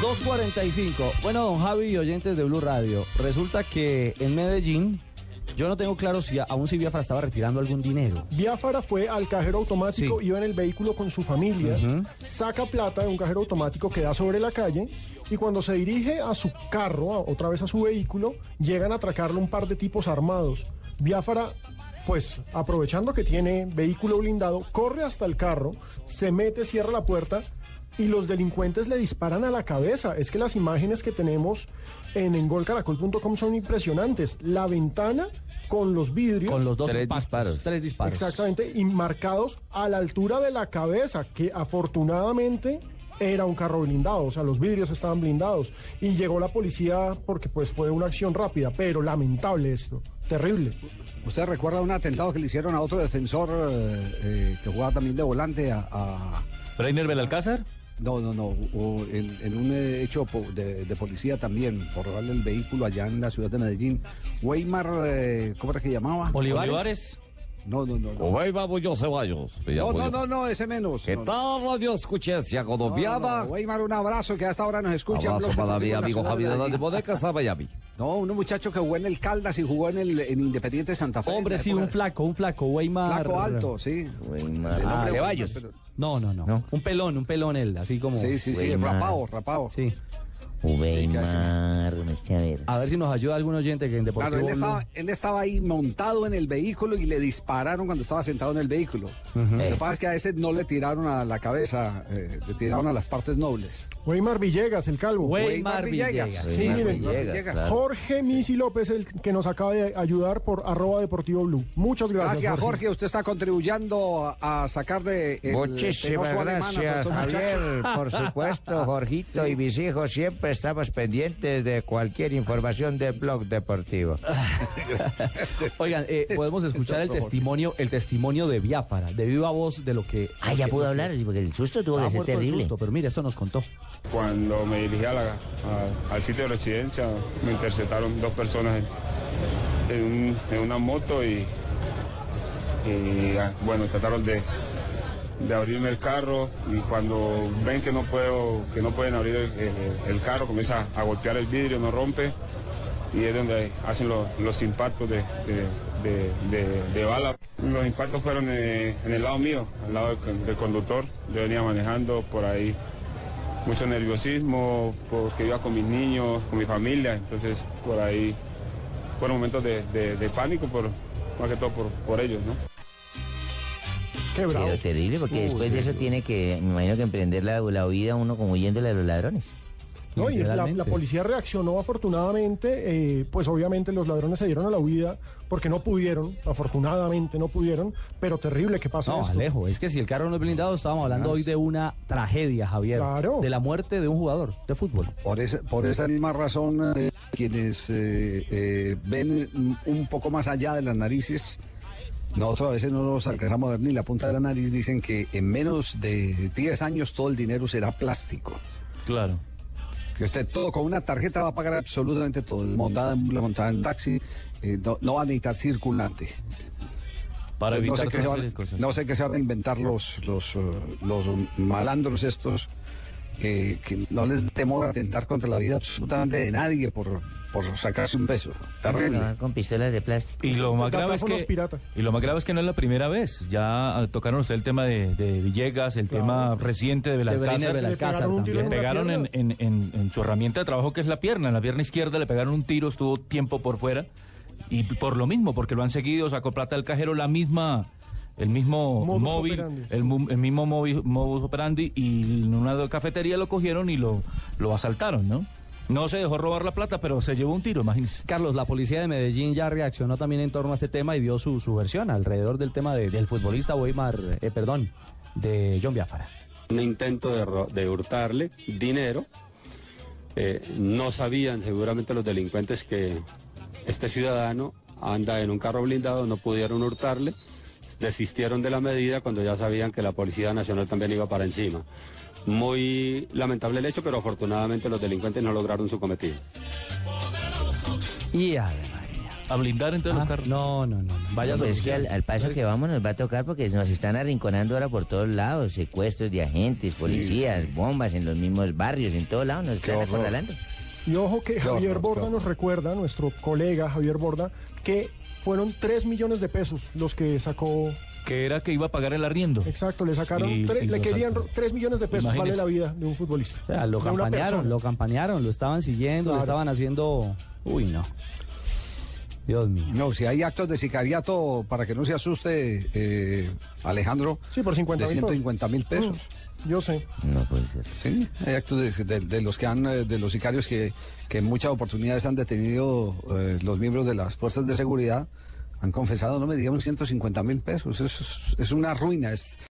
2.45. Bueno, don Javi y oyentes de Blue Radio, resulta que en Medellín, yo no tengo claro si aún si Biafra estaba retirando algún dinero. Biafara fue al cajero automático, Sí. iba en el vehículo con su familia, saca plata de un cajero automático que da sobre la calle y cuando se dirige a su carro, a- otra vez a su vehículo, llegan a atracarle un par de tipos armados. Biafara, pues aprovechando que tiene vehículo blindado, corre hasta el carro, se mete, cierra la puerta y los delincuentes le disparan a la cabeza. Es que las imágenes que tenemos en engolcaracol.com son impresionantes. La ventana con los vidrios. Con los dos Tres impactos, disparos. Tres disparos. Exactamente, y marcados a la altura de la cabeza, que afortunadamente era un carro blindado, o sea, los vidrios estaban blindados. Y llegó la policía porque pues fue una acción rápida, pero lamentable esto, terrible. ¿Usted recuerda un atentado que le hicieron a otro defensor eh, eh, que jugaba también de volante a... a- ¿Breiner Belalcázar? No, no, no, o en, en un eh, hecho de, de policía también, por robarle el vehículo allá en la ciudad de Medellín. Weimar, eh, ¿cómo era que llamaba? Olivares. No, no, no. No, vamos, yo Ceballos. no, no, no, no, ese menos. ¿Qué No, tal, radio escuchencia no, no, colombiana? no. Weimar, un abrazo que hasta ahora nos escucha. Abrazo para mi amigo Javier de Medellín. Bodecas a Miami. No, un muchacho que jugó en el Caldas y jugó en el en Independiente Santa Fe. Hombre, sí, un flaco, un flaco, Weimar. Flaco alto, sí. Ah, Ceballos. Pero- No, no, no, No. Un pelón, un pelón él, así como. Sí, sí, sí, Weimar. rapado, rapado. Sí. Weimar, este, a ver. A ver si nos ayuda algún oyente que en Deportivo Claro, él estaba, él estaba ahí montado en el vehículo y le dispararon cuando estaba sentado en el vehículo. Lo que pasa es que a ese no le tiraron a la cabeza, eh, le tiraron a las partes nobles. Weimar Villegas, el calvo. Weimar Weimar Villegas. Villegas. Sí, Weimar Villegas, claro. Jorge Misi López, el que nos acaba de ayudar por arroba Deportivo Blue. Muchas gracias. Gracias, Jorge. Usted está contribuyendo a, sacar de el Muchísimas gracias. Javier. Por supuesto, Jorgito y mis hijos siempre estamos pendientes de cualquier información de Blog Deportivo. Oigan, eh, podemos escuchar el testimonio, el testimonio de Biafara, de viva voz de lo que. Ah, ya pudo hablar, porque el susto tuvo que ser terrible. susto, pero mire, esto nos contó. Cuando me dirigí a la- a- al sitio de residencia, me interceptaron dos personas en, en un- en una moto y, ah, bueno, trataron de, de abrirme el carro y cuando ven que no puedo, que no pueden abrir el, carro, comienza a golpear el vidrio, no rompe y es donde hacen los, impactos de, de, bala. Los impactos fueron eh, en el lado mío, al lado del conductor. Yo venía manejando por ahí mucho nerviosismo porque iba con mis niños, con mi familia, entonces por ahí fueron momentos de, de- de pánico, por, más que todo por, por ellos, ¿no? Qué bravo. Pero terrible, porque después de eso tiene que, me imagino que emprender la, la huida uno como huyéndole a los ladrones. No, y la, la policía reaccionó afortunadamente, eh, pues obviamente los ladrones se dieron a la huida porque no pudieron, afortunadamente no pudieron, pero terrible que pase No, esto. Alejo, es que si el carro no es blindado, estábamos hablando hoy de una tragedia, Javier. Claro. De la muerte de un jugador de fútbol. Por esa, por esa misma razón, eh, quienes eh, eh, ven un poco más allá de las narices, nosotros a veces no nos alcanzamos a ver ni la punta de la nariz, dicen que en menos de 10 años todo el dinero será plástico. Claro. Que usted todo con una tarjeta va a pagar absolutamente todo. Montada en la montada en taxi, eh, no, no va a necesitar circulante. Para no, evitar sé qué se van, no sé qué se van a inventar los, los, eh, los malandros estos que, que no les temor a atentar contra la vida absolutamente de nadie por, por sacarse un peso. Terrible. No, con pistolas de plástico. Y lo más grave es que y lo más grave es que no es la primera vez. Ya ah, tocaron usted el tema de, de Villegas, el tema reciente de Belalcázar. Tiro Le pegaron en- en- en su herramienta de trabajo que es la pierna, en la pierna izquierda le pegaron un tiro, estuvo tiempo por fuera y por lo mismo, porque lo han seguido, sacó plata del cajero, la misma, el mismo Modus móvil, operandi, el, sí. el mismo móvil, modus operandi y en una cafetería lo cogieron y lo, lo asaltaron, ¿no? No se dejó robar la plata, pero se llevó un tiro, imagínese. Carlos, la policía de Medellín ya reaccionó también en torno a este tema y dio su, su versión alrededor del tema de- del futbolista Weimar, eh, perdón, de John Biafara. un intento de, de hurtarle dinero. Eh, no sabían seguramente los delincuentes que este ciudadano anda en un carro blindado, no pudieron hurtarle, desistieron de la medida cuando ya sabían que la Policía Nacional también iba para encima. Muy lamentable el hecho, pero afortunadamente los delincuentes no lograron su cometido. Y María. a blindar entonces los Ah, carros. no, no, no. no. Vaya No, pues es que al, al paso que vamos nos va a tocar porque nos están arrinconando ahora por todos lados, secuestros de agentes, policías, bombas en los mismos barrios, en todos lados nos están horror. acorralando. Y ojo que Javier horror, Borda qué nos recuerda, nuestro colega Javier Borda, que fueron 3 millones de pesos los que sacó. Que era que iba a pagar el arriendo. Exacto, le sacaron, Y- tre- y le querían sacó. 3 millones de pesos, vale la vida de un futbolista. O sea, lo persona. lo campañaron, lo estaban siguiendo, lo estaban haciendo. Uy, no. Dios mío. No, si hay actos de sicariato, para que no se asuste, eh, Alejandro, Sí, por 50 de mil pesos. 150 mil pesos. Yo sé. No puede ser. Sí, hay actos de, de- de los que han, eh, de los sicarios que, que en muchas oportunidades han detenido eh, los miembros de las fuerzas de seguridad, han confesado, no me digamos 150 mil pesos. Es, es una ruina, es,